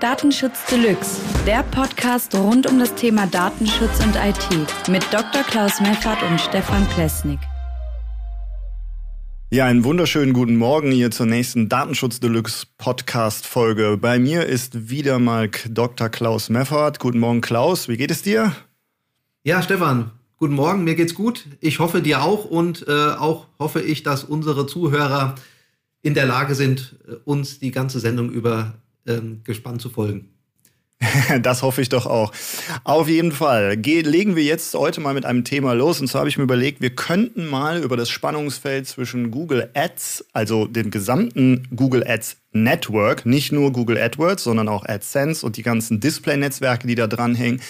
Datenschutz Deluxe, der Podcast rund um das Thema Datenschutz und IT mit Dr. Klaus Meffert und Stefan Plesnik. Ja, einen wunderschönen guten Morgen hier zur nächsten Datenschutz Deluxe Podcast Folge. Bei mir ist wieder mal Dr. Klaus Meffert. Guten Morgen, Klaus. Wie geht es dir? Ja, Stefan. Guten Morgen. Mir geht's gut. Ich hoffe dir auch und äh, auch hoffe ich, dass unsere Zuhörer in der Lage sind, äh, uns die ganze Sendung über ähm, gespannt zu folgen. Das hoffe ich doch auch. Auf jeden Fall Ge legen wir jetzt heute mal mit einem Thema los. Und zwar habe ich mir überlegt, wir könnten mal über das Spannungsfeld zwischen Google Ads, also dem gesamten Google Ads Network, nicht nur Google AdWords, sondern auch AdSense und die ganzen Display-Netzwerke, die da dranhängen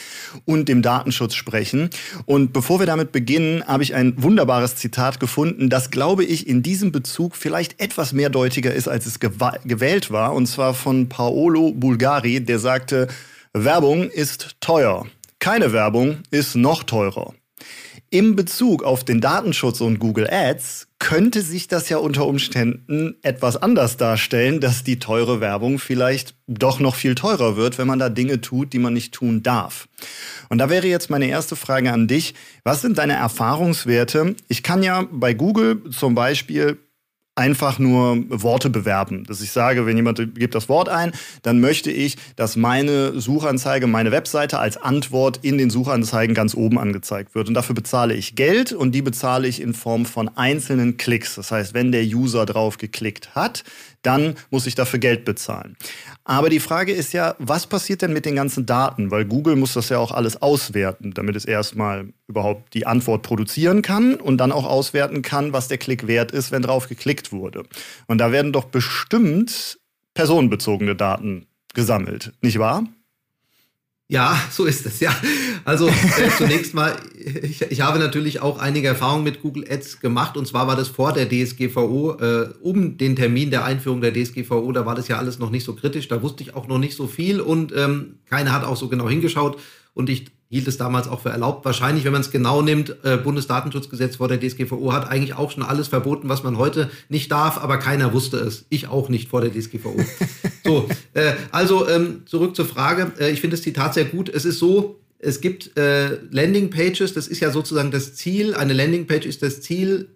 und dem Datenschutz sprechen. Und bevor wir damit beginnen, habe ich ein wunderbares Zitat gefunden, das, glaube ich, in diesem Bezug vielleicht etwas mehrdeutiger ist, als es gewählt war. Und zwar von Paolo Bulgari, der sagte, Werbung ist teuer. Keine Werbung ist noch teurer. Im Bezug auf den Datenschutz und Google Ads könnte sich das ja unter Umständen etwas anders darstellen, dass die teure Werbung vielleicht doch noch viel teurer wird, wenn man da Dinge tut, die man nicht tun darf. Und da wäre jetzt meine erste Frage an dich. Was sind deine Erfahrungswerte? Ich kann ja bei Google zum Beispiel einfach nur Worte bewerben. Dass ich sage, wenn jemand gibt das Wort ein, dann möchte ich, dass meine Suchanzeige, meine Webseite als Antwort in den Suchanzeigen ganz oben angezeigt wird. Und dafür bezahle ich Geld und die bezahle ich in Form von einzelnen Klicks. Das heißt, wenn der User drauf geklickt hat, dann muss ich dafür Geld bezahlen. Aber die Frage ist ja, was passiert denn mit den ganzen Daten? Weil Google muss das ja auch alles auswerten, damit es erstmal überhaupt die Antwort produzieren kann und dann auch auswerten kann, was der Klick wert ist, wenn drauf geklickt wurde. Und da werden doch bestimmt personenbezogene Daten gesammelt, nicht wahr? Ja, so ist es, ja. Also äh, zunächst mal, ich, ich, habe natürlich auch einige Erfahrungen mit Google Ads gemacht. Und zwar war das vor der DSGVO, äh, um den Termin der Einführung der DSGVO, da war das ja alles noch nicht so kritisch, da wusste ich auch noch nicht so viel. Und ähm, keiner hat auch so genau hingeschaut. Und ich hielt es damals auch für erlaubt. Wahrscheinlich, wenn man es genau nimmt, äh, Bundesdatenschutzgesetz vor der DSGVO hat eigentlich auch schon alles verboten, was man heute nicht darf, aber keiner wusste es. Ich auch nicht vor der DSGVO. so, äh, also ähm, zurück zur Frage. Äh, ich finde das Zitat sehr gut. Es ist so, es gibt äh, Landingpages, das ist ja sozusagen das Ziel. Eine Landingpage ist das Ziel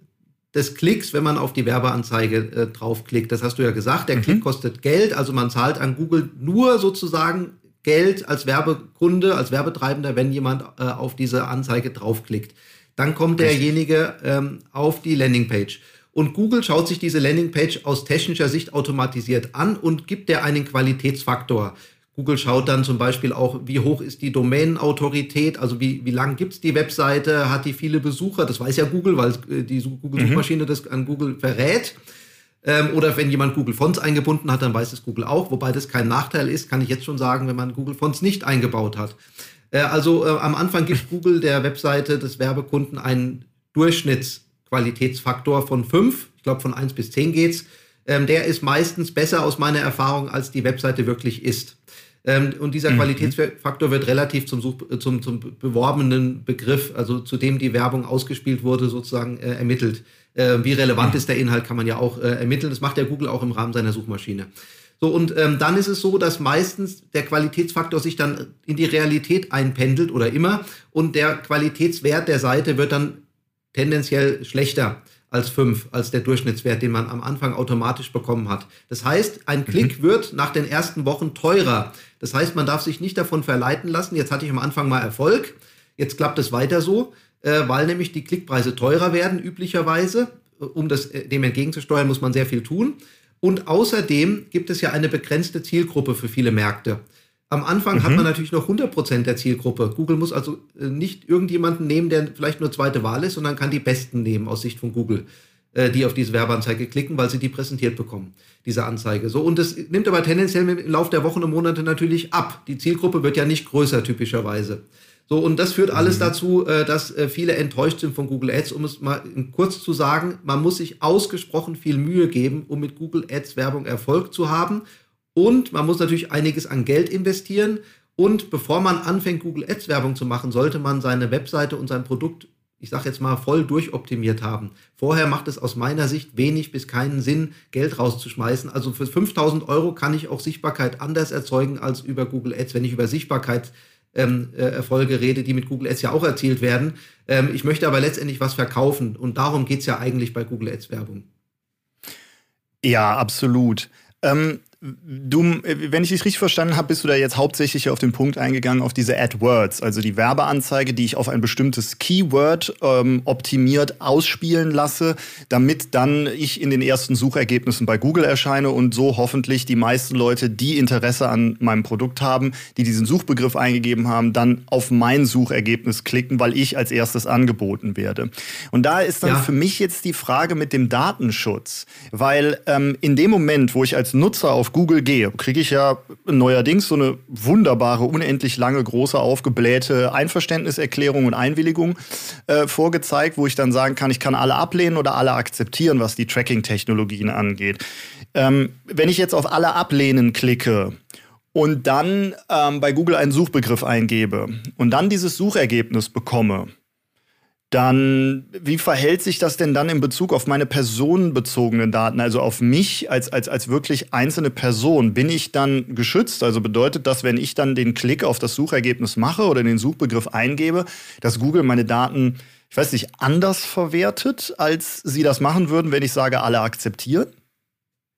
des Klicks, wenn man auf die Werbeanzeige äh, draufklickt. Das hast du ja gesagt. Der mhm. Klick kostet Geld, also man zahlt an Google nur sozusagen Geld als Werbekunde, als Werbetreibender, wenn jemand äh, auf diese Anzeige draufklickt. Dann kommt derjenige ähm, auf die Landingpage. Und Google schaut sich diese Landingpage aus technischer Sicht automatisiert an und gibt der einen Qualitätsfaktor. Google schaut dann zum Beispiel auch, wie hoch ist die Domänenautorität, also wie, wie lang gibt's die Webseite, hat die viele Besucher, das weiß ja Google, weil äh, die Google-Suchmaschine mhm. das an Google verrät. Ähm, oder wenn jemand Google Fonts eingebunden hat, dann weiß es Google auch. Wobei das kein Nachteil ist, kann ich jetzt schon sagen, wenn man Google Fonts nicht eingebaut hat. Äh, also äh, am Anfang gibt Google der Webseite des Werbekunden einen Durchschnittsqualitätsfaktor von 5. Ich glaube, von 1 bis 10 geht's. Ähm, der ist meistens besser aus meiner Erfahrung, als die Webseite wirklich ist. Ähm, und dieser mhm. Qualitätsfaktor wird relativ zum, Such, zum, zum beworbenen Begriff, also zu dem die Werbung ausgespielt wurde, sozusagen äh, ermittelt. Äh, wie relevant mhm. ist der Inhalt, kann man ja auch äh, ermitteln. Das macht der Google auch im Rahmen seiner Suchmaschine. So, und ähm, dann ist es so, dass meistens der Qualitätsfaktor sich dann in die Realität einpendelt oder immer und der Qualitätswert der Seite wird dann tendenziell schlechter als fünf, als der Durchschnittswert, den man am Anfang automatisch bekommen hat. Das heißt, ein mhm. Klick mhm. wird nach den ersten Wochen teurer. Das heißt, man darf sich nicht davon verleiten lassen, jetzt hatte ich am Anfang mal Erfolg, jetzt klappt es weiter so, äh, weil nämlich die Klickpreise teurer werden üblicherweise. Äh, um das, äh, dem entgegenzusteuern, muss man sehr viel tun. Und außerdem gibt es ja eine begrenzte Zielgruppe für viele Märkte. Am Anfang mhm. hat man natürlich noch 100% der Zielgruppe. Google muss also äh, nicht irgendjemanden nehmen, der vielleicht nur zweite Wahl ist, sondern kann die Besten nehmen aus Sicht von Google, die auf diese Werbeanzeige klicken, weil sie die präsentiert bekommen, diese Anzeige. So, und das nimmt aber tendenziell im Laufe der Wochen und Monate natürlich ab. Die Zielgruppe wird ja nicht größer typischerweise. So, und das führt alles mhm. dazu, äh, dass äh, viele enttäuscht sind von Google Ads. Um es mal kurz zu sagen, man muss sich ausgesprochen viel Mühe geben, um mit Google Ads Werbung Erfolg zu haben. Und man muss natürlich einiges an Geld investieren. Und bevor man anfängt, Google Ads Werbung zu machen, sollte man seine Webseite und sein Produkt ich sage jetzt mal, voll durchoptimiert haben. Vorher macht es aus meiner Sicht wenig bis keinen Sinn, Geld rauszuschmeißen. Also für 5000 Euro kann ich auch Sichtbarkeit anders erzeugen als über Google Ads, wenn ich über Sichtbarkeit ähm, äh, Erfolge rede, die mit Google Ads ja auch erzielt werden. Ähm, ich möchte aber letztendlich was verkaufen und darum geht es ja eigentlich bei Google Ads Werbung. Ja, absolut. Ähm, Du, wenn ich dich richtig verstanden habe, bist du da jetzt hauptsächlich auf den Punkt eingegangen, auf diese AdWords, also die Werbeanzeige, die ich auf ein bestimmtes Keyword ähm, optimiert ausspielen lasse, damit dann ich in den ersten Suchergebnissen bei Google erscheine und so hoffentlich die meisten Leute, die Interesse an meinem Produkt haben, die diesen Suchbegriff eingegeben haben, dann auf mein Suchergebnis klicken, weil ich als erstes angeboten werde. Und da ist dann ja. für mich jetzt die Frage mit dem Datenschutz, weil ähm, in dem Moment, wo ich als Nutzer auf Google gehe, kriege ich ja neuerdings so eine wunderbare, unendlich lange, große, aufgeblähte Einverständniserklärung und Einwilligung äh, vorgezeigt, wo ich dann sagen kann, ich kann alle ablehnen oder alle akzeptieren, was die Tracking-Technologien angeht. Ähm, wenn ich jetzt auf alle ablehnen klicke, und dann ähm, bei Google einen Suchbegriff eingebe und dann dieses Suchergebnis bekomme, dann wie verhält sich das denn dann in Bezug auf meine personenbezogenen Daten, also auf mich als, als, als wirklich einzelne Person? Bin ich dann geschützt? Also bedeutet das, wenn ich dann den Klick auf das Suchergebnis mache oder den Suchbegriff eingebe, dass Google meine Daten, ich weiß nicht, anders verwertet, als sie das machen würden, wenn ich sage, alle akzeptieren?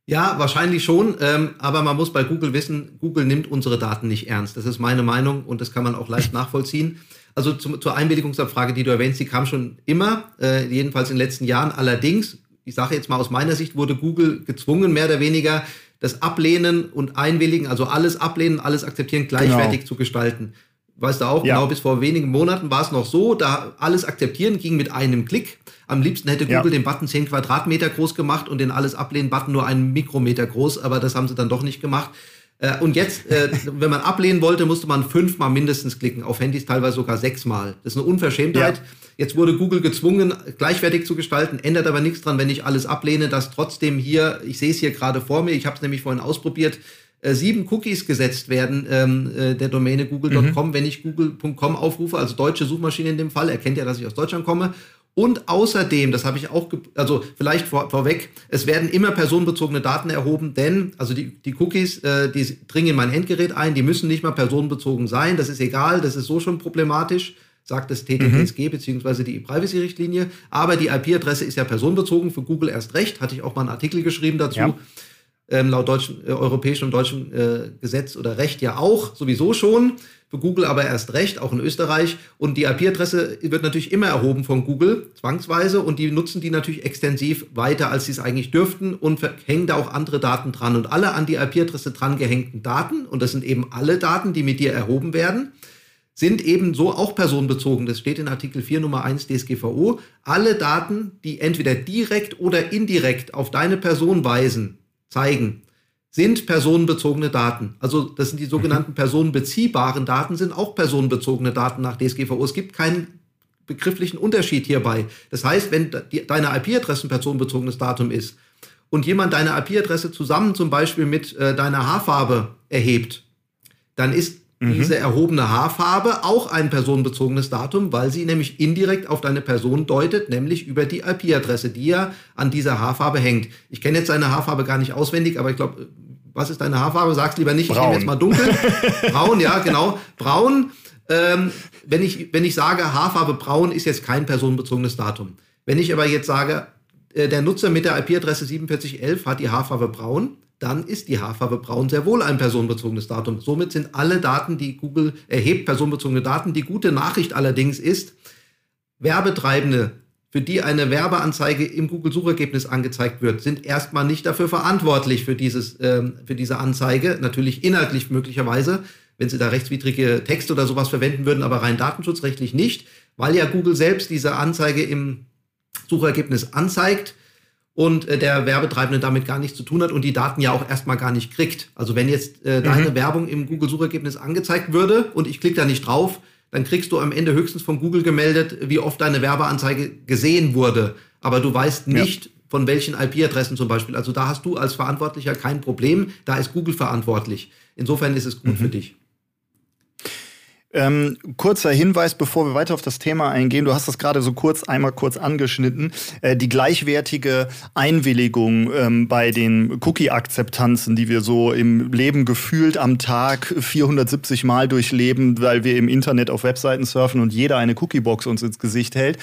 Ja, wahrscheinlich schon, ähm, aber man muss bei Google wissen, Google nimmt unsere Daten nicht ernst. Das ist meine Meinung und das kann man auch leicht nachvollziehen. Also zum, zur Einwilligungsabfrage, die du erwähnst, die kam schon immer, äh, jedenfalls in den letzten Jahren. Allerdings, ich sage jetzt mal aus meiner Sicht, wurde Google gezwungen, mehr oder weniger das Ablehnen und Einwilligen, also alles ablehnen, alles akzeptieren, gleichwertig genau. zu gestalten. Weißt du auch, ja. genau bis vor wenigen Monaten war es noch so, da alles akzeptieren ging mit einem Klick. Am liebsten hätte Google ja. den Button 10 Quadratmeter groß gemacht und den alles ablehnen Button nur einen Mikrometer groß, aber das haben sie dann doch nicht gemacht. Äh, und jetzt, äh, wenn man ablehnen wollte, musste man fünfmal mindestens klicken, auf Handys teilweise sogar sechsmal. Das ist eine Unverschämtheit. Ja. Jetzt wurde Google gezwungen, gleichwertig zu gestalten, ändert aber nichts dran, wenn ich alles ablehne, dass trotzdem hier, ich sehe es hier gerade vor mir, ich habe es nämlich vorhin ausprobiert, äh, sieben Cookies gesetzt werden ähm, äh, der Domäne google.com, mhm. wenn ich google.com aufrufe, also deutsche Suchmaschine in dem Fall, erkennt ja, dass ich aus Deutschland komme und außerdem, das habe ich auch, also vielleicht vor, vorweg, es werden immer personenbezogene Daten erhoben, denn also die, die Cookies, äh, die dringen in mein Endgerät ein, die müssen nicht mal personenbezogen sein. Das ist egal, das ist so schon problematisch, sagt das TTPSG mhm. beziehungsweise die E-Privacy-Richtlinie. Aber die IP-Adresse ist ja personenbezogen, für Google erst recht, hatte ich auch mal einen Artikel geschrieben dazu. Ja. Ähm, laut deutschen, äh, europäischem und deutschem äh, Gesetz oder Recht ja auch, sowieso schon für Google aber erst recht, auch in Österreich. Und die IP-Adresse wird natürlich immer erhoben von Google, zwangsweise, und die nutzen die natürlich extensiv weiter, als sie es eigentlich dürften und hängen da auch andere Daten dran. Und alle an die IP-Adresse dran gehängten Daten, und das sind eben alle Daten, die mit dir erhoben werden, sind eben so auch personenbezogen. Das steht in Artikel 4 Nummer 1 DSGVO. Alle Daten, die entweder direkt oder indirekt auf deine Person weisen, zeigen, sind personenbezogene Daten. Also das sind die sogenannten mhm. personenbeziehbaren Daten, sind auch personenbezogene Daten nach DSGVO. Es gibt keinen begrifflichen Unterschied hierbei. Das heißt, wenn die, deine IP-Adresse ein personenbezogenes Datum ist und jemand deine IP-Adresse zusammen zum Beispiel mit äh, deiner Haarfarbe erhebt, dann ist mhm. diese erhobene Haarfarbe auch ein personenbezogenes Datum, weil sie nämlich indirekt auf deine Person deutet, nämlich über die IP-Adresse, die ja an dieser Haarfarbe hängt. Ich kenne jetzt seine Haarfarbe gar nicht auswendig, aber ich glaube, was ist deine Haarfarbe? Sag's lieber nicht, Braun. ich nehme jetzt mal dunkel. braun, ja, genau. Braun. Ähm, wenn, ich, wenn ich sage, Haarfarbe braun ist jetzt kein personenbezogenes Datum. Wenn ich aber jetzt sage, äh, der Nutzer mit der IP-Adresse 4711 hat die Haarfarbe braun, dann ist die Haarfarbe braun sehr wohl ein personenbezogenes Datum. Somit sind alle Daten, die Google erhebt, personenbezogene Daten. Die gute Nachricht allerdings ist, Werbetreibende für die eine Werbeanzeige im Google-Suchergebnis angezeigt wird, sind erstmal nicht dafür verantwortlich für, dieses, ähm, für diese Anzeige. Natürlich inhaltlich möglicherweise, wenn sie da rechtswidrige Texte oder sowas verwenden würden, aber rein datenschutzrechtlich nicht, weil ja Google selbst diese Anzeige im Suchergebnis anzeigt und äh, der Werbetreibende damit gar nichts zu tun hat und die Daten ja auch erstmal gar nicht kriegt. Also wenn jetzt äh, deine mhm. Werbung im Google-Suchergebnis angezeigt würde und ich klicke da nicht drauf, dann kriegst du am Ende höchstens von Google gemeldet, wie oft deine Werbeanzeige gesehen wurde. Aber du weißt nicht, ja. von welchen IP-Adressen zum Beispiel. Also da hast du als Verantwortlicher kein Problem. Da ist Google verantwortlich. Insofern ist es gut mhm. für dich. Ähm, kurzer Hinweis, bevor wir weiter auf das Thema eingehen. Du hast das gerade so kurz einmal kurz angeschnitten. Äh, die gleichwertige Einwilligung ähm, bei den Cookie-Akzeptanzen, die wir so im Leben gefühlt am Tag 470 Mal durchleben, weil wir im Internet auf Webseiten surfen und jeder eine Cookie-Box uns ins Gesicht hält.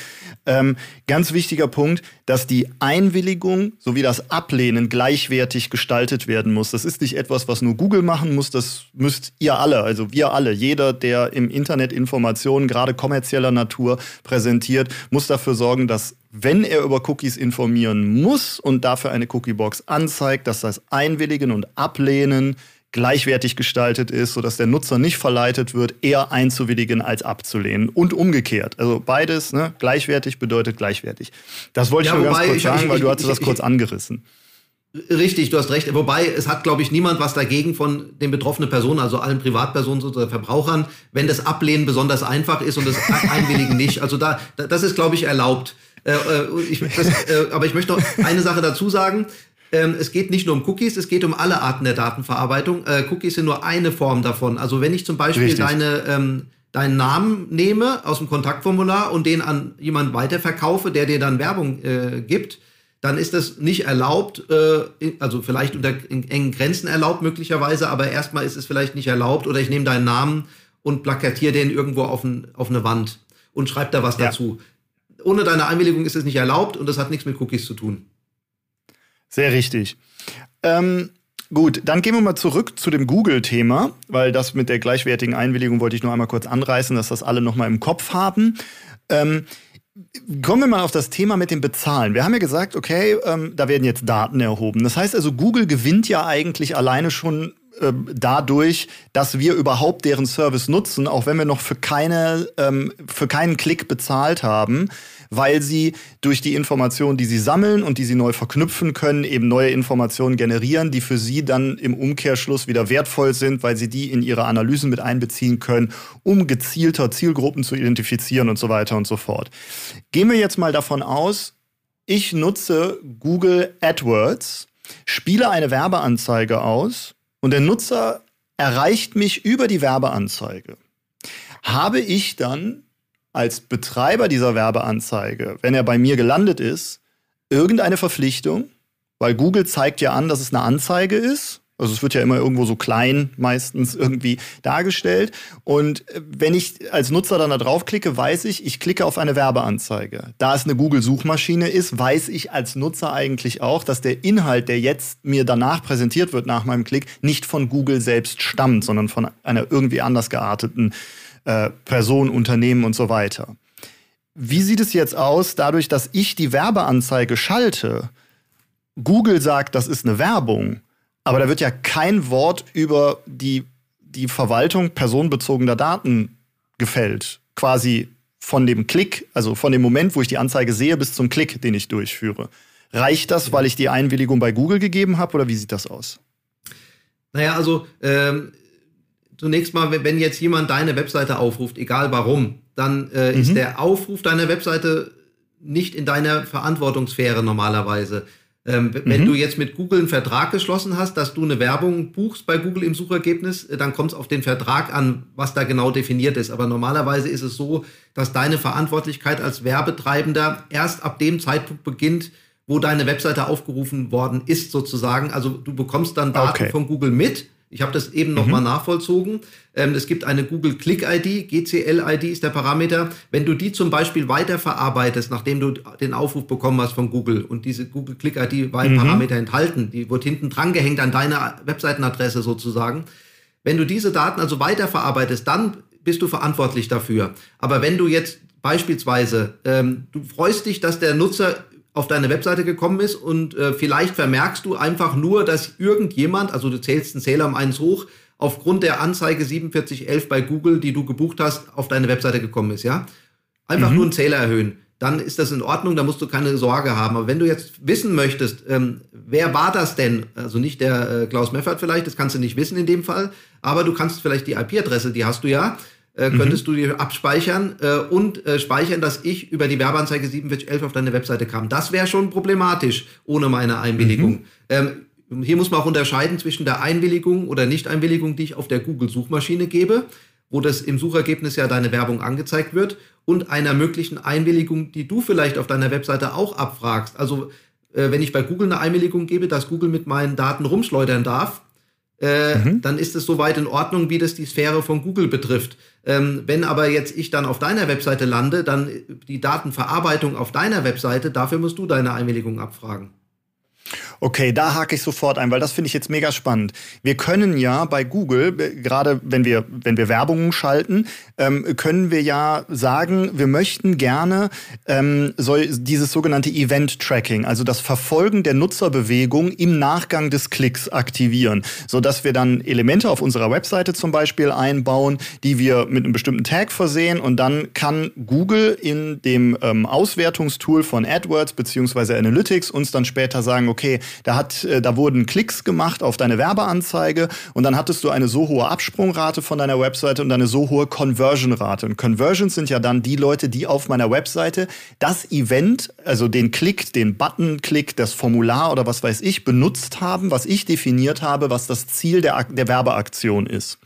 Ähm, ganz wichtiger Punkt, dass die Einwilligung sowie das Ablehnen gleichwertig gestaltet werden muss. Das ist nicht etwas, was nur Google machen muss. Das müsst ihr alle, also wir alle, jeder, der im im Internet Informationen, gerade kommerzieller Natur, präsentiert, muss dafür sorgen, dass wenn er über Cookies informieren muss und dafür eine Cookiebox anzeigt, dass das Einwilligen und Ablehnen gleichwertig gestaltet ist, sodass der Nutzer nicht verleitet wird, eher einzuwilligen als abzulehnen. Und umgekehrt. Also beides, ne, gleichwertig bedeutet gleichwertig. Das wollte ja, ich nur ganz kurz ich, sagen, ich, weil du hast das kurz angerissen. Richtig, du hast recht. Wobei es hat, glaube ich, niemand was dagegen von den betroffenen Personen, also allen Privatpersonen oder Verbrauchern, wenn das Ablehnen besonders einfach ist und das Einwilligen nicht. Also da, das ist, glaube ich, erlaubt. Äh, äh, ich, das, äh, aber ich möchte noch eine Sache dazu sagen. Ähm, es geht nicht nur um Cookies, es geht um alle Arten der Datenverarbeitung. Äh, Cookies sind nur eine Form davon. Also wenn ich zum Beispiel deine ähm, deinen Namen nehme aus dem Kontaktformular und den an jemanden weiterverkaufe, der dir dann Werbung äh, gibt, dann ist das nicht erlaubt, äh, also vielleicht unter engen Grenzen erlaubt möglicherweise, aber erstmal ist es vielleicht nicht erlaubt oder ich nehme deinen Namen und plakatiere den irgendwo auf, ein, auf eine Wand und schreibe da was ja. dazu. Ohne deine Einwilligung ist es nicht erlaubt und das hat nichts mit Cookies zu tun. Sehr richtig. Ähm, gut, dann gehen wir mal zurück zu dem Google-Thema, weil das mit der gleichwertigen Einwilligung wollte ich nur einmal kurz anreißen, dass das alle noch mal im Kopf haben. Ähm, Kommen wir mal auf das Thema mit dem Bezahlen. Wir haben ja gesagt, okay, ähm, da werden jetzt Daten erhoben. Das heißt also, Google gewinnt ja eigentlich alleine schon dadurch, dass wir überhaupt deren Service nutzen, auch wenn wir noch für keine ähm, für keinen Klick bezahlt haben, weil sie durch die Informationen, die sie sammeln und die sie neu verknüpfen können, eben neue Informationen generieren, die für sie dann im Umkehrschluss wieder wertvoll sind, weil sie die in ihre Analysen mit einbeziehen können, um gezielter Zielgruppen zu identifizieren und so weiter und so fort. Gehen wir jetzt mal davon aus, ich nutze Google AdWords, spiele eine Werbeanzeige aus und der Nutzer erreicht mich über die Werbeanzeige. Habe ich dann als Betreiber dieser Werbeanzeige, wenn er bei mir gelandet ist, irgendeine Verpflichtung, weil Google zeigt ja an, dass es eine Anzeige ist. Also es wird ja immer irgendwo so klein meistens irgendwie dargestellt. Und äh, wenn ich als Nutzer dann da draufklicke, weiß ich, ich klicke auf eine Werbeanzeige. Da es eine Google-Suchmaschine ist, weiß ich als Nutzer eigentlich auch, dass der Inhalt, der jetzt mir danach präsentiert wird nach meinem Klick, nicht von Google selbst stammt, sondern von einer irgendwie anders gearteten äh, Person, Unternehmen und so weiter. Wie sieht es jetzt aus, dadurch, dass ich die Werbeanzeige schalte? Google sagt, das ist eine Werbung, aber da wird ja kein Wort über die, die Verwaltung personenbezogener Daten gefällt. Quasi von dem Klick, also von dem Moment, wo ich die Anzeige sehe, bis zum Klick, den ich durchführe. Reicht das, weil ich die Einwilligung bei Google gegeben habe oder wie sieht das aus? Naja, also ähm, zunächst mal, wenn jetzt jemand deine Webseite aufruft, egal warum, dann äh, mhm. ist der Aufruf deiner Webseite nicht in deiner Verantwortungssphäre normalerweise. Ähm, mhm. Wenn du jetzt mit Google einen Vertrag geschlossen hast, dass du eine Werbung buchst bei Google im Suchergebnis, äh, dann kommt es auf den Vertrag an, was da genau definiert ist. Aber normalerweise ist es so, dass deine Verantwortlichkeit als Werbetreibender erst ab dem Zeitpunkt beginnt, wo deine Webseite aufgerufen worden ist, sozusagen. Also du bekommst dann Daten okay. von Google mit ich habe das eben nochmal mhm. nachvollzogen. Ähm, es gibt eine Google Click ID, GCL-ID ist der Parameter. Wenn du die zum Beispiel weiterverarbeitest, nachdem du den Aufruf bekommen hast von Google und diese Google Click ID war ein mhm. Parameter enthalten, die wird hinten dran gehängt an deine Webseitenadresse sozusagen. Wenn du diese Daten also weiterverarbeitest, dann bist du verantwortlich dafür. Aber wenn du jetzt beispielsweise, ähm, du freust dich, dass der Nutzer auf deine Webseite gekommen ist und äh, vielleicht vermerkst du einfach nur, dass irgendjemand, also du zählst einen Zähler um eins hoch, aufgrund der Anzeige 4711 bei Google, die du gebucht hast, auf deine Webseite gekommen ist, ja? Einfach mhm. nur einen Zähler erhöhen. Dann ist das in Ordnung, da musst du keine Sorge haben. Aber wenn du jetzt wissen möchtest, ähm, wer war das denn? Also nicht der äh, Klaus Meffert vielleicht, das kannst du nicht wissen in dem Fall, aber du kannst vielleicht die IP-Adresse, die hast du ja, äh, könntest mhm. du dir abspeichern äh, und äh, speichern, dass ich über die Werbeanzeige 4711 auf deine Webseite kam. Das wäre schon problematisch ohne meine Einwilligung. Mhm. Ähm, hier muss man auch unterscheiden zwischen der Einwilligung oder Nichteinwilligung, die ich auf der Google-Suchmaschine gebe, wo das im Suchergebnis ja deine Werbung angezeigt wird und einer möglichen Einwilligung, die du vielleicht auf deiner Webseite auch abfragst. Also äh, wenn ich bei Google eine Einwilligung gebe, dass Google mit meinen Daten rumschleudern darf, äh, mhm. dann ist es soweit in Ordnung, wie das die Sphäre von Google betrifft. Ähm, wenn aber jetzt ich dann auf deiner Webseite lande, dann die Datenverarbeitung auf deiner Webseite, dafür musst du deine Einwilligung abfragen. Okay, da hake ich sofort ein, weil das finde ich jetzt mega spannend. Wir können ja bei Google, äh, gerade wenn wir, wenn wir Werbungen schalten, ähm, können wir ja sagen, wir möchten gerne ähm, so, dieses sogenannte Event-Tracking, also das Verfolgen der Nutzerbewegung im Nachgang des Klicks aktivieren, sodass wir dann Elemente auf unserer Webseite zum Beispiel einbauen, die wir mit einem bestimmten Tag versehen und dann kann Google in dem ähm, Auswertungstool von AdWords beziehungsweise Analytics uns dann später sagen, okay, da, hat, äh, da wurden Klicks gemacht auf deine Werbeanzeige und dann hattest du eine so hohe Absprungrate von deiner Webseite und eine so hohe Conversion-Rate. Und Conversions sind ja dann die Leute, die auf meiner Webseite das Event, also den Klick, den Button-Klick, das Formular oder was weiß ich, benutzt haben, was ich definiert habe, was das Ziel der, der Werbeaktion ist.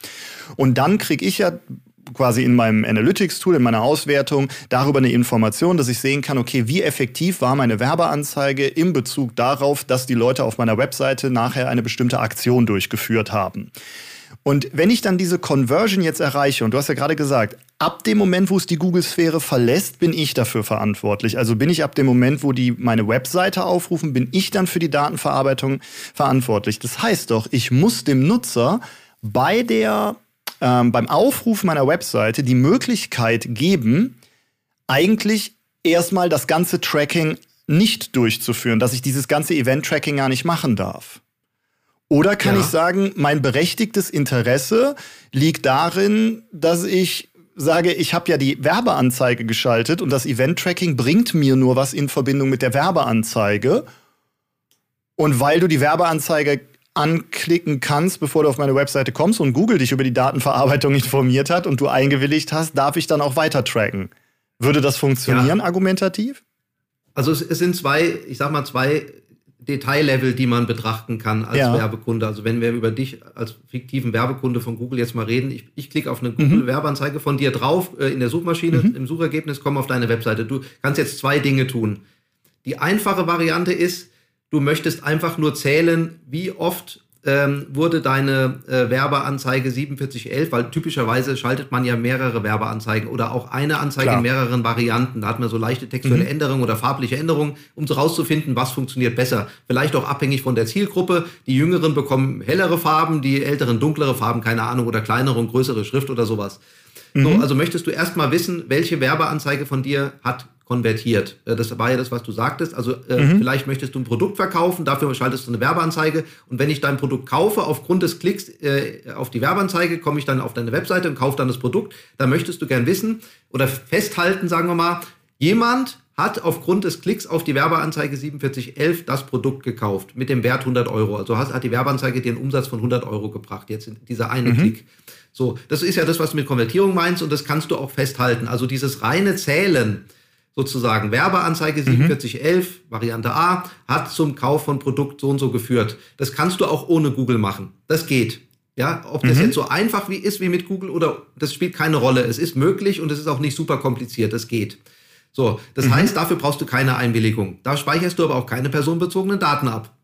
Und dann kriege ich ja quasi in meinem Analytics-Tool, in meiner Auswertung darüber eine Information, dass ich sehen kann, okay, wie effektiv war meine Werbeanzeige im Bezug darauf, dass die Leute auf meiner Webseite nachher eine bestimmte Aktion durchgeführt haben. Und wenn ich dann diese Conversion jetzt erreiche, und du hast ja gerade gesagt, ab dem Moment, wo es die Google-Sphäre verlässt, bin ich dafür verantwortlich. Also bin ich ab dem Moment, wo die meine Webseite aufrufen, bin ich dann für die Datenverarbeitung verantwortlich. Das heißt doch, ich muss dem Nutzer bei der ähm, beim Aufruf meiner Webseite die Möglichkeit geben, eigentlich erstmal das ganze Tracking nicht durchzuführen, dass ich dieses ganze Event-Tracking gar nicht machen darf. Oder kann ja. ich sagen, mein berechtigtes Interesse liegt darin, dass ich sage, ich habe ja die Werbeanzeige geschaltet und das Event-Tracking bringt mir nur was in Verbindung mit der Werbeanzeige. Und weil du die Werbeanzeige anklicken kannst, bevor du auf meine Webseite kommst und Google dich über die Datenverarbeitung informiert hat und du eingewilligt hast, darf ich dann auch weiter tracken. Würde das funktionieren, ja. argumentativ? Also es, es, sind zwei, ich sag mal, zwei Detaillevel, die man betrachten kann als ja. Werbekunde. Also wenn wir über dich als fiktiven Werbekunde von Google jetzt mal reden, ich, ich klicke auf eine mhm. Google-Werbeanzeige von dir drauf äh, in der Suchmaschine, mhm. im Suchergebnis, komme auf deine Webseite. Du kannst jetzt zwei Dinge tun. Die einfache Variante ist, Du möchtest einfach nur zählen, wie oft ähm, wurde deine äh, Werbeanzeige 4711, weil typischerweise schaltet man ja mehrere Werbeanzeigen oder auch eine Anzeige Klar. in mehreren Varianten. Da hat man so leichte textuelle mhm. Änderungen oder farbliche Änderungen, um so rauszufinden, was funktioniert besser. Vielleicht auch abhängig von der Zielgruppe. Die Jüngeren bekommen hellere Farben, die Älteren dunklere Farben, keine Ahnung, oder kleinere und größere Schrift oder sowas. Mhm. So, also möchtest du erstmal wissen, welche Werbeanzeige von dir hat konvertiert. Äh, das war ja das, was du sagtest. Also äh, mhm. vielleicht möchtest du ein Produkt verkaufen, dafür schaltest du eine Werbeanzeige und wenn ich dein Produkt kaufe, aufgrund des Klicks äh, auf die Werbeanzeige, komme ich dann auf deine Webseite und kaufe dann das Produkt. Da möchtest du gern wissen oder festhalten, sagen wir mal, jemand hat aufgrund des Klicks auf die Werbeanzeige 4711 das Produkt gekauft mit dem Wert 100 Euro. Also hat, hat die Werbeanzeige dir einen Umsatz von 100 Euro gebracht, jetzt in dieser eine mhm. Klick. So, das ist ja das, was du mit Konvertierung meinst und das kannst du auch festhalten. Also dieses reine Zählen, sozusagen Werbeanzeige 4711, mhm. Variante A, hat zum Kauf von Produkt so und so geführt. Das kannst du auch ohne Google machen. Das geht. Ja, ob das mhm. jetzt so einfach wie ist wie mit Google oder das spielt keine Rolle. Es ist möglich und es ist auch nicht super kompliziert. Das geht. So, das mhm. heißt, dafür brauchst du keine Einwilligung. Da speicherst du aber auch keine personenbezogenen Daten ab.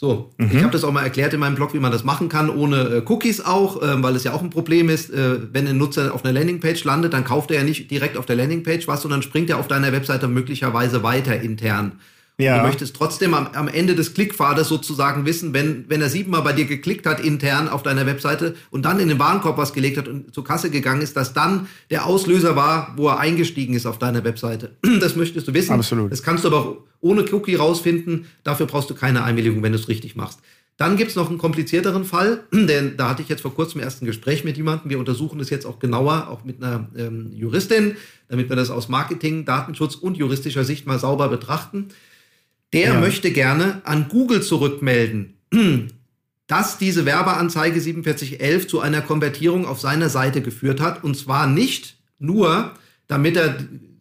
So, mhm. ich habe das auch mal erklärt in meinem Blog, wie man das machen kann, ohne äh, Cookies auch, äh, weil es ja auch ein Problem ist, äh, wenn ein Nutzer auf einer Landingpage landet, dann kauft er ja nicht direkt auf der Landingpage was, sondern springt er auf deiner Webseite möglicherweise weiter intern. Ja. Du möchtest trotzdem am, am Ende des Klickpfades sozusagen wissen, wenn, wenn er siebenmal bei dir geklickt hat intern auf deiner Webseite und dann in den Warenkorb was gelegt hat und zur Kasse gegangen ist, dass dann der Auslöser war, wo er eingestiegen ist auf deiner Webseite. Das möchtest du wissen. Absolut. Das kannst du aber auch ohne Cookie rausfinden. Dafür brauchst du keine Einwilligung, wenn du es richtig machst. Dann gibt's noch einen komplizierteren Fall, denn da hatte ich jetzt vor kurzem erst ein Gespräch mit jemandem. Wir untersuchen das jetzt auch genauer, auch mit einer ähm, Juristin, damit wir das aus Marketing, Datenschutz und juristischer Sicht mal sauber betrachten. Der ja. möchte gerne an Google zurückmelden, dass diese Werbeanzeige 4711 zu einer Konvertierung auf seiner Seite geführt hat. Und zwar nicht nur, damit er,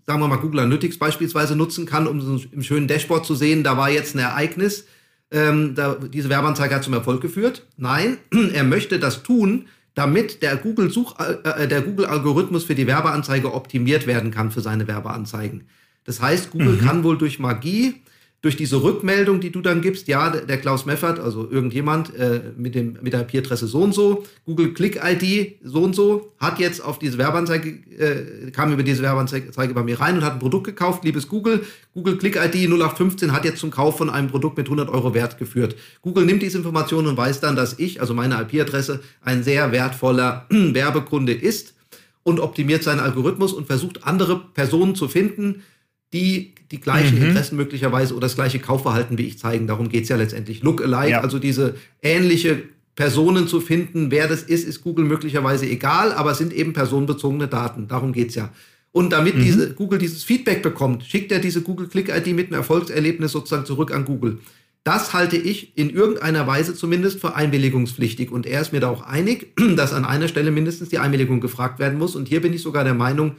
sagen wir mal, Google Analytics beispielsweise nutzen kann, um so im schönen Dashboard zu sehen, da war jetzt ein Ereignis, ähm, da, diese Werbeanzeige hat zum Erfolg geführt. Nein, er möchte das tun, damit der Google Such, äh, der Google Algorithmus für die Werbeanzeige optimiert werden kann für seine Werbeanzeigen. Das heißt, Google mhm. kann wohl durch Magie durch diese Rückmeldung, die du dann gibst, ja, der Klaus Meffert, also irgendjemand äh, mit, dem, mit der IP-Adresse so und so, Google Click-ID so und so, hat jetzt auf diese Werbeanzeige, äh, kam über diese Werbeanzeige bei mir rein und hat ein Produkt gekauft, liebes Google, Google Click-ID 0815 hat jetzt zum Kauf von einem Produkt mit 100 Euro Wert geführt. Google nimmt diese Information und weiß dann, dass ich, also meine IP-Adresse, ein sehr wertvoller Werbekunde ist und optimiert seinen Algorithmus und versucht andere Personen zu finden, die die gleichen mhm. Interessen möglicherweise oder das gleiche Kaufverhalten wie ich zeigen. Darum geht's ja letztendlich. Look-alike, ja. also diese ähnliche Personen zu finden, wer das ist, ist Google möglicherweise egal, aber es sind eben personenbezogene Daten. Darum geht's ja. Und damit mhm. diese, Google dieses Feedback bekommt, schickt er diese Google Click-ID mit einem Erfolgserlebnis sozusagen zurück an Google. Das halte ich in irgendeiner Weise zumindest für einwilligungspflichtig. Und er ist mir da auch einig, dass an einer Stelle mindestens die Einwilligung gefragt werden muss. Und hier bin ich sogar der Meinung,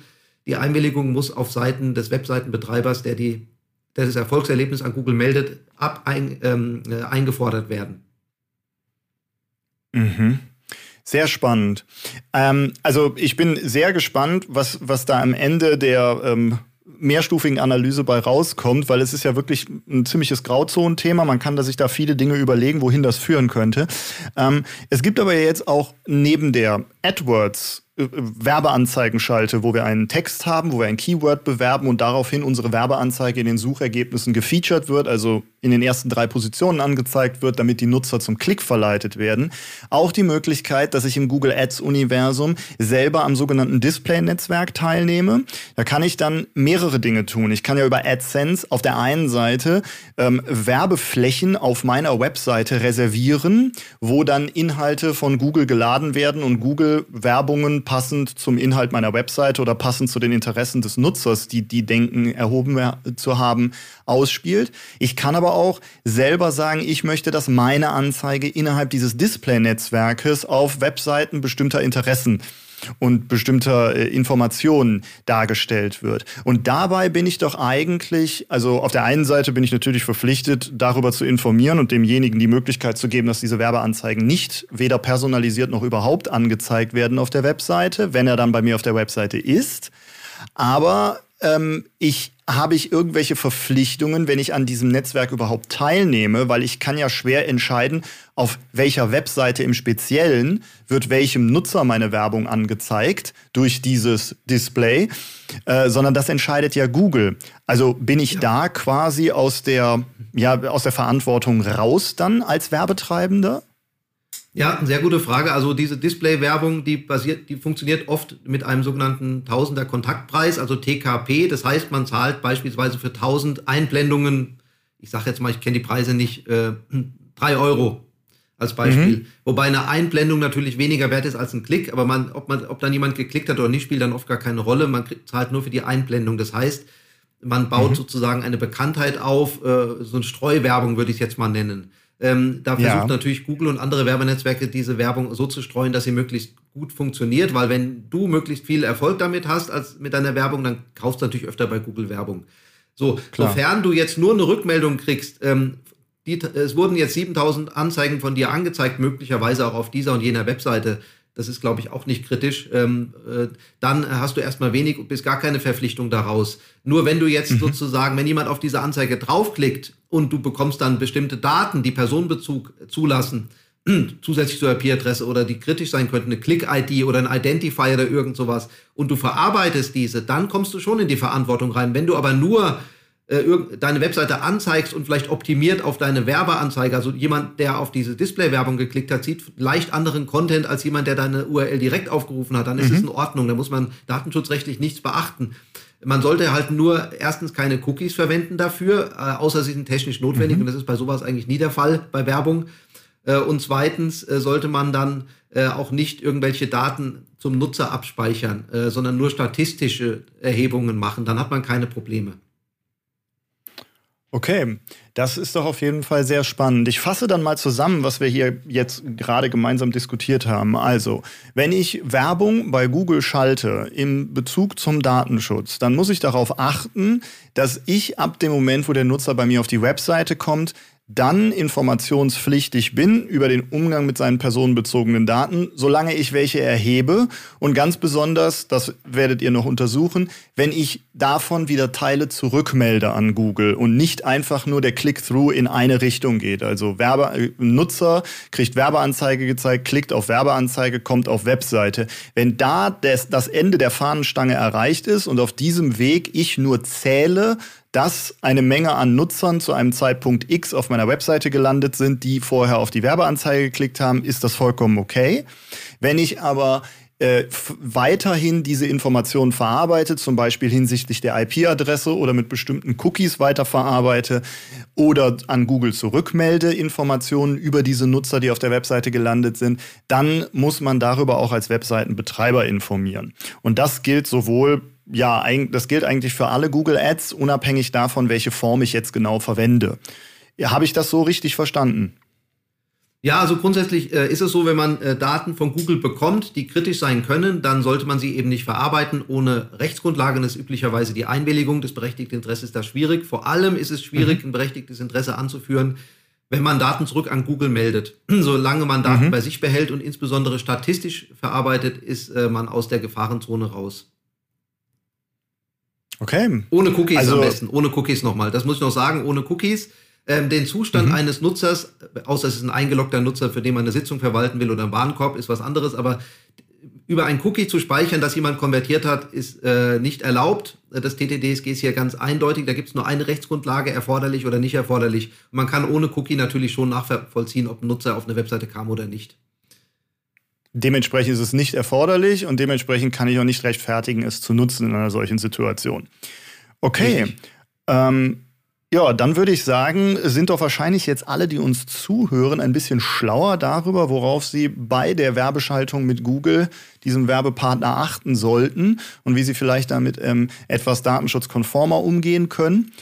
die Einwilligung muss auf Seiten des Webseitenbetreibers, der, die, der das Erfolgserlebnis an Google meldet, ab ein, ähm, äh, eingefordert werden. Mhm. Sehr spannend. Ähm, also ich bin sehr gespannt, was, was da am Ende der ähm, mehrstufigen Analyse bei rauskommt, weil es ist ja wirklich ein ziemliches Grauzonenthema. Man kann da sich da viele Dinge überlegen, wohin das führen könnte. Ähm, es gibt aber jetzt auch neben der AdWords Werbeanzeigen schalte, wo wir einen Text haben, wo wir ein Keyword bewerben und daraufhin unsere Werbeanzeige in den Suchergebnissen gefeatured wird, also in den ersten drei Positionen angezeigt wird, damit die Nutzer zum Klick verleitet werden. Auch die Möglichkeit, dass ich im Google Ads Universum selber am sogenannten Display-Netzwerk teilnehme. Da kann ich dann mehrere Dinge tun. Ich kann ja über AdSense auf der einen Seite ähm, Werbeflächen auf meiner Webseite reservieren, wo dann Inhalte von Google geladen werden und Google Werbungen passend zum Inhalt meiner Webseite oder passend zu den Interessen des Nutzers, die die denken, erhoben zu haben, ausspielt. Ich kann aber auch selber sagen, ich möchte, dass meine Anzeige innerhalb dieses Display-Netzwerkes auf Webseiten bestimmter Interessen und bestimmter äh, Informationen dargestellt wird. Und dabei bin ich doch eigentlich, also auf der einen Seite bin ich natürlich verpflichtet, darüber zu informieren und demjenigen die Möglichkeit zu geben, dass diese Werbeanzeigen nicht weder personalisiert noch überhaupt angezeigt werden auf der Webseite, wenn er dann bei mir auf der Webseite ist. Aber ähm, ich habe ich irgendwelche Verpflichtungen, wenn ich an diesem Netzwerk überhaupt teilnehme, weil ich kann ja schwer entscheiden, auf welcher Webseite im Speziellen wird welchem Nutzer meine Werbung angezeigt durch dieses Display, äh, sondern das entscheidet ja Google. Also bin ich ja. da quasi aus der, ja, aus der Verantwortung raus dann als Werbetreibender? Ja, eine sehr gute Frage. Also diese Display-Werbung, die basiert, die funktioniert oft mit einem sogenannten Tausender Kontaktpreis, also TKP. Das heißt, man zahlt beispielsweise für 1000 Einblendungen, ich sage jetzt mal, ich kenne die Preise nicht, äh, 3 Euro als Beispiel. Mhm. Wobei eine Einblendung natürlich weniger wert ist als ein Klick, aber man, ob, man, ob dann jemand geklickt hat oder nicht, spielt dann oft gar keine Rolle. Man zahlt nur für die Einblendung. Das heißt, man baut mhm. sozusagen eine Bekanntheit auf, äh, so eine Streuwerbung würde ich es jetzt mal nennen. Ähm, da versucht ja. natürlich Google und andere Werbenetzwerke diese Werbung so zu streuen, dass sie möglichst gut funktioniert, weil wenn du möglichst viel Erfolg damit hast als mit deiner Werbung, dann kaufst du natürlich öfter bei Google Werbung. So, Klar. sofern du jetzt nur eine Rückmeldung kriegst, ähm, die, es wurden jetzt 7000 Anzeigen von dir angezeigt, möglicherweise auch auf dieser und jener Webseite das ist, glaube ich, auch nicht kritisch, ähm, äh, dann hast du erstmal wenig bis gar keine Verpflichtung daraus. Nur wenn du jetzt mhm. sozusagen, wenn jemand auf diese Anzeige draufklickt und du bekommst dann bestimmte Daten, die Personenbezug zulassen, zusätzlich zur IP-Adresse oder die kritisch sein könnten, eine Click-ID oder ein Identifier oder irgend sowas, und du verarbeitest diese, dann kommst du schon in die Verantwortung rein. Wenn du aber nur deine Webseite anzeigst und vielleicht optimiert auf deine Werbeanzeige, also jemand, der auf diese Display-Werbung geklickt hat, sieht leicht anderen Content als jemand, der deine URL direkt aufgerufen hat, dann ist mhm. es in Ordnung. Da muss man datenschutzrechtlich nichts beachten. Man sollte halt nur erstens keine Cookies verwenden dafür, äh, außer sie sind technisch notwendig mhm. und das ist bei sowas eigentlich nie der Fall bei Werbung. Äh, und zweitens äh, sollte man dann äh, auch nicht irgendwelche Daten zum Nutzer abspeichern, äh, sondern nur statistische Erhebungen machen. Dann hat man keine Probleme. Okay, das ist doch auf jeden Fall sehr spannend. Ich fasse dann mal zusammen, was wir hier jetzt gerade gemeinsam diskutiert haben. Also, wenn ich Werbung bei Google schalte im Bezug zum Datenschutz, dann muss ich darauf achten, dass ich ab dem Moment, wo der Nutzer bei mir auf die Webseite kommt, dann informationspflichtig bin über den Umgang mit seinen personenbezogenen Daten, solange ich welche erhebe und ganz besonders, das werdet ihr noch untersuchen, wenn ich davon wieder Teile zurückmelde an Google und nicht einfach nur der Click-through in eine Richtung geht. Also Werbe äh, Nutzer kriegt Werbeanzeige gezeigt, klickt auf Werbeanzeige, kommt auf Webseite. Wenn da das, das Ende der Fahnenstange erreicht ist und auf diesem Weg ich nur zähle, dass eine Menge an Nutzern zu einem Zeitpunkt X auf meiner Webseite gelandet sind, die vorher auf die Werbeanzeige geklickt haben, ist das vollkommen okay. Wenn ich aber äh, weiterhin diese Informationen verarbeite, zum Beispiel hinsichtlich der IP-Adresse oder mit bestimmten Cookies weiterverarbeite oder an Google zurückmelde Informationen über diese Nutzer, die auf der Webseite gelandet sind, dann muss man darüber auch als Webseitenbetreiber informieren. Und das gilt sowohl ja, das gilt eigentlich für alle Google Ads, unabhängig davon, welche Form ich jetzt genau verwende. Ja, Habe ich das so richtig verstanden? Ja, also grundsätzlich äh, ist es so, wenn man äh, Daten von Google bekommt, die kritisch sein können, dann sollte man sie eben nicht verarbeiten ohne Rechtsgrundlage. Das ist üblicherweise die Einwilligung des berechtigten Interesses da schwierig. Vor allem ist es schwierig, mhm. ein berechtigtes Interesse anzuführen, wenn man Daten zurück an Google meldet. Solange man Daten mhm. bei sich behält und insbesondere statistisch verarbeitet, ist äh, man aus der Gefahrenzone raus. Okay. Ohne Cookies also, am besten. Ohne Cookies nochmal. Das muss ich noch sagen. Ohne Cookies. Ähm, den Zustand mhm. eines Nutzers, außer es ist ein eingeloggter Nutzer, für den man eine Sitzung verwalten will oder ein Warenkorb, ist was anderes. Aber über ein Cookie zu speichern, das jemand konvertiert hat, ist äh, nicht erlaubt. Das TTDSG ist hier ganz eindeutig. Da gibt es nur eine Rechtsgrundlage, erforderlich oder nicht erforderlich. Und man kann ohne Cookie natürlich schon nachvollziehen, ob ein Nutzer auf eine Webseite kam oder nicht. Dementsprechend ist es nicht erforderlich und dementsprechend kann ich auch nicht rechtfertigen, es zu nutzen in einer solchen Situation. Okay. Ähm, ja, dann würde ich sagen, sind doch wahrscheinlich jetzt alle, die uns zuhören, ein bisschen schlauer darüber, worauf sie bei der Werbeschaltung mit Google, diesem Werbepartner, achten sollten und wie sie vielleicht damit ähm, etwas datenschutzkonformer umgehen können.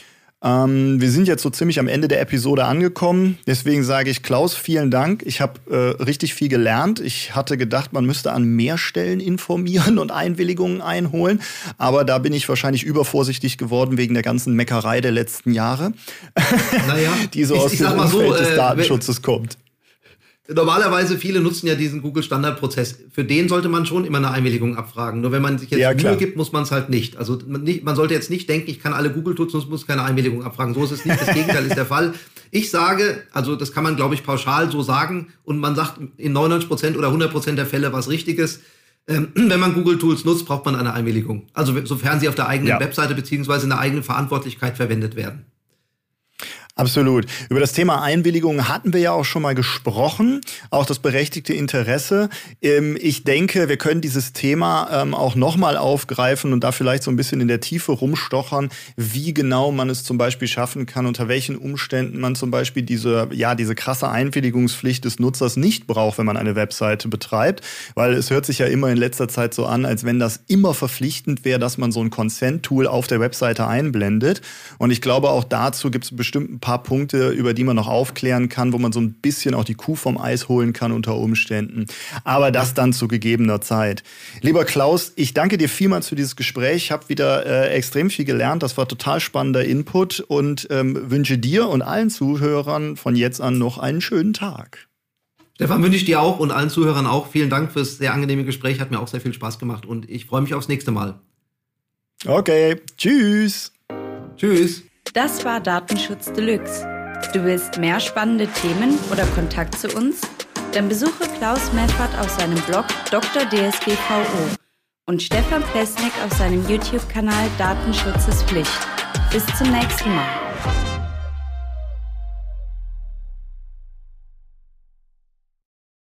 Ähm, wir sind jetzt so ziemlich am Ende der Episode angekommen. Deswegen sage ich Klaus, vielen Dank. Ich habe äh, richtig viel gelernt. Ich hatte gedacht, man müsste an mehr Stellen informieren und Einwilligungen einholen. Aber da bin ich wahrscheinlich übervorsichtig geworden wegen der ganzen Meckerei der letzten Jahre, naja, die so ich, aus ich dem Umfeld so, des äh, Datenschutzes kommt normalerweise viele nutzen ja diesen Google Standardprozess. Für den sollte man schon immer eine Einwilligung abfragen. Nur wenn man sich jetzt ja, Mühe gibt, muss man es halt nicht. Also man, nicht, man, sollte jetzt nicht denken, ich kann alle Google Tools und muss keine Einwilligung abfragen. So ist es nicht. Das Gegenteil ist der Fall. Ich sage, also das kann man glaube ich pauschal so sagen und man sagt in 99 Prozent oder 100 Prozent der Fälle was Richtiges. Ähm, wenn man Google Tools nutzt, braucht man eine Einwilligung. Also sofern sie auf der eigenen ja. Webseite beziehungsweise in der eigenen Verantwortlichkeit verwendet werden. Absolut. Über das Thema Einwilligung hatten wir ja auch schon mal gesprochen, auch das berechtigte Interesse. Ähm, ich denke, wir können dieses Thema ähm, auch nochmal aufgreifen und da vielleicht so ein bisschen in der Tiefe rumstochern, wie genau man es zum Beispiel schaffen kann, unter welchen Umständen man zum Beispiel diese, ja, diese krasse Einwilligungspflicht des Nutzers nicht braucht, wenn man eine Webseite betreibt, weil es hört sich ja immer in letzter Zeit so an, als wenn das immer verpflichtend wäre, dass man so ein Consent-Tool auf der Webseite einblendet. Und ich glaube, auch dazu gibt es bestimmt Punkte, über die man noch aufklären kann, wo man so ein bisschen auch die Kuh vom Eis holen kann unter Umständen. Aber das dann zu gegebener Zeit. Lieber Klaus, ich danke dir vielmals für dieses Gespräch. Ich habe wieder äh, extrem viel gelernt. Das war total spannender Input und ähm, wünsche dir und allen Zuhörern von jetzt an noch einen schönen Tag. Stefan, wünsche ich dir auch und allen Zuhörern auch. Vielen Dank fürs sehr angenehme Gespräch. Hat mir auch sehr viel Spaß gemacht und ich freue mich aufs nächste Mal. Okay, tschüss. Tschüss. Das war Datenschutz Deluxe. Du willst mehr spannende Themen oder Kontakt zu uns? Dann besuche Klaus Meffert auf seinem Blog Dr. DSGVO und Stefan Plesnik auf seinem YouTube-Kanal Datenschutz ist Pflicht. Bis zum nächsten Mal.